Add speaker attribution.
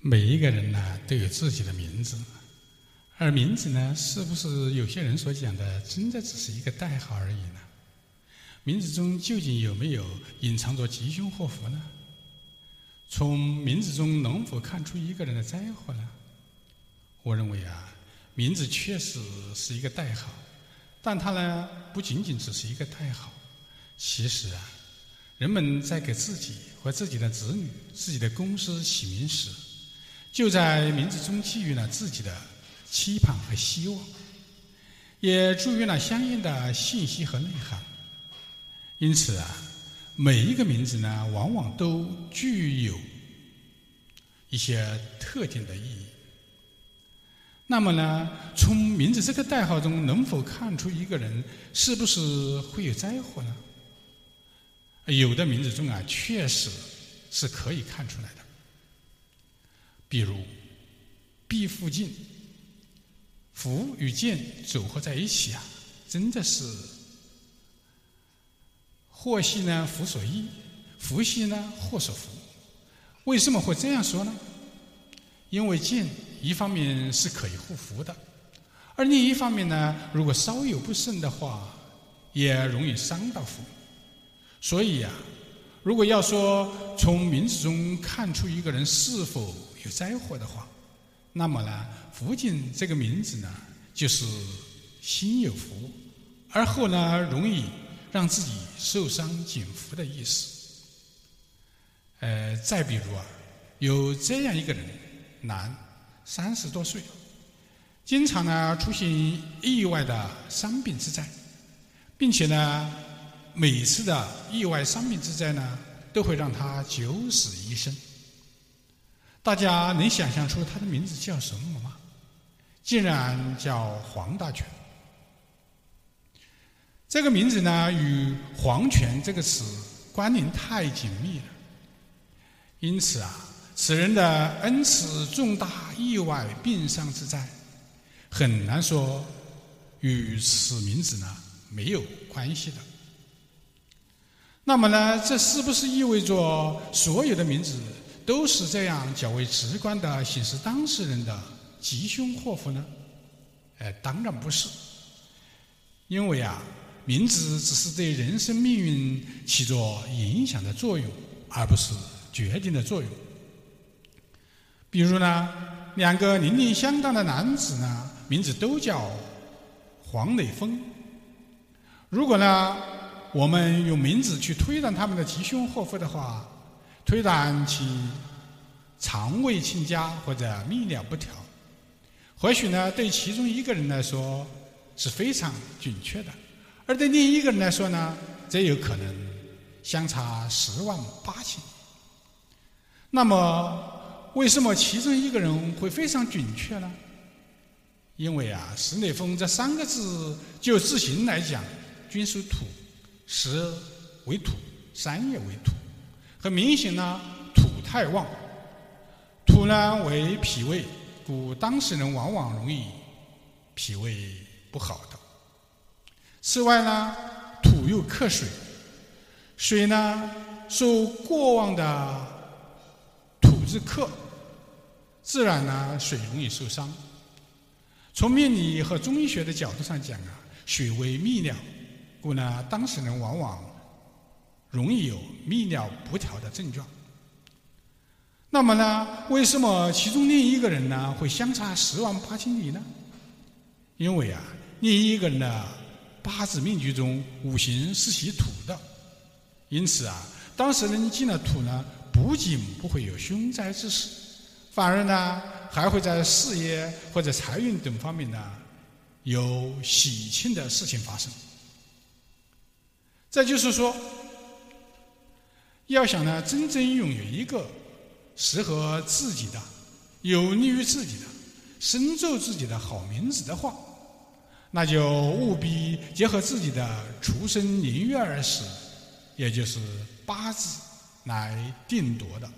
Speaker 1: 每一个人呢都有自己的名字，而名字呢，是不是有些人所讲的，真的只是一个代号而已呢？名字中究竟有没有隐藏着吉凶祸福呢？从名字中能否看出一个人的灾祸呢？我认为啊，名字确实是一个代号，但它呢不仅仅只是一个代号。其实啊，人们在给自己和自己的子女、自己的公司起名时，就在名字中寄予了自己的期盼和希望，也注入了相应的信息和内涵。因此啊，每一个名字呢，往往都具有一些特定的意义。那么呢，从名字这个代号中，能否看出一个人是不是会有灾祸呢？有的名字中啊，确实是可以看出来的。比如“毕附近”，“福”与“剑”组合在一起啊，真的是。祸兮呢，福所依；福兮呢，祸所伏。为什么会这样说呢？因为剑一方面是可以护福的，而另一方面呢，如果稍有不慎的话，也容易伤到福。所以呀，如果要说从名字中看出一个人是否有灾祸的话，那么呢，福晋这个名字呢，就是心有福，而后呢，容易。让自己受伤减福的意思。呃，再比如啊，有这样一个人，男，三十多岁，经常呢出现意外的伤病之灾，并且呢，每次的意外伤病之灾呢，都会让他九死一生。大家能想象出他的名字叫什么吗？竟然叫黄大全。这个名字呢，与“黄泉”这个词关联太紧密了，因此啊，此人的恩赐重大意外病伤之灾，很难说与此名字呢没有关系的。那么呢，这是不是意味着所有的名字都是这样较为直观的显示当事人的吉凶祸福呢？哎，当然不是，因为啊。名字只是对人生命运起着影响的作用，而不是决定的作用。比如呢，两个年龄相当的男子呢，名字都叫黄磊峰。如果呢，我们用名字去推断他们的吉凶祸福的话，推断其肠胃欠佳或者泌尿不调，或许呢，对其中一个人来说是非常准确的。而对另一个人来说呢，则有可能相差十万八千里。那么，为什么其中一个人会非常准确呢？因为啊，“石内峰”这三个字就字形来讲，均属土，石为土，山也为土，很明显呢，土太旺。土呢为脾胃，故当事人往往容易脾胃不好的。此外呢，土又克水，水呢受过旺的土之克，自然呢水容易受伤。从命理和中医学的角度上讲啊，水为泌尿，故呢当事人往往容易有泌尿不调的症状。那么呢，为什么其中另一个人呢会相差十万八千里呢？因为啊，另一个人呢。八字命局中五行是喜土的，因此啊，当事人进了土呢，不仅不会有凶灾之事，反而呢，还会在事业或者财运等方面呢，有喜庆的事情发生。再就是说，要想呢，真正拥有一个适合自己的、有利于自己的、深受自己的好名字的话。那就务必结合自己的出生年月日时，也就是八字来定夺的。